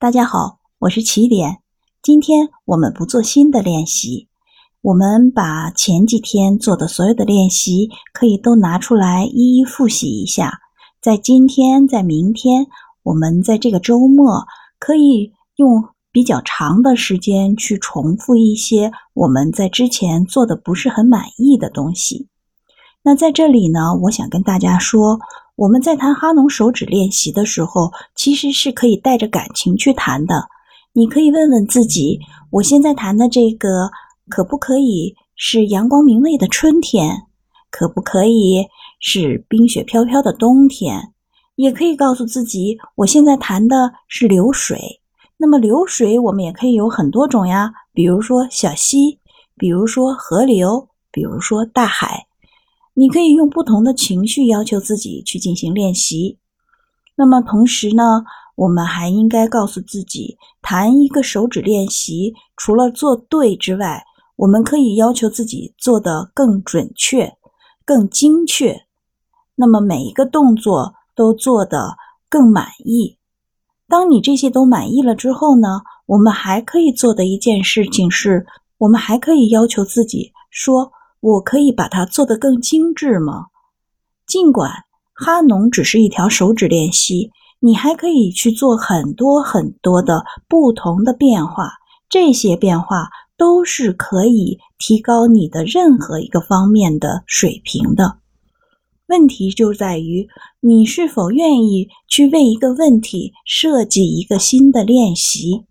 大家好，我是起点。今天我们不做新的练习，我们把前几天做的所有的练习可以都拿出来一一复习一下。在今天，在明天，我们在这个周末可以用比较长的时间去重复一些我们在之前做的不是很满意的东西。那在这里呢，我想跟大家说。我们在弹哈农手指练习的时候，其实是可以带着感情去弹的。你可以问问自己：我现在弹的这个，可不可以是阳光明媚的春天？可不可以是冰雪飘飘的冬天？也可以告诉自己：我现在弹的是流水。那么流水，我们也可以有很多种呀，比如说小溪，比如说河流，比如说大海。你可以用不同的情绪要求自己去进行练习。那么同时呢，我们还应该告诉自己，弹一个手指练习，除了做对之外，我们可以要求自己做得更准确、更精确。那么每一个动作都做得更满意。当你这些都满意了之后呢，我们还可以做的一件事情是，我们还可以要求自己说。我可以把它做得更精致吗？尽管哈农只是一条手指练习，你还可以去做很多很多的不同的变化。这些变化都是可以提高你的任何一个方面的水平的。问题就在于你是否愿意去为一个问题设计一个新的练习。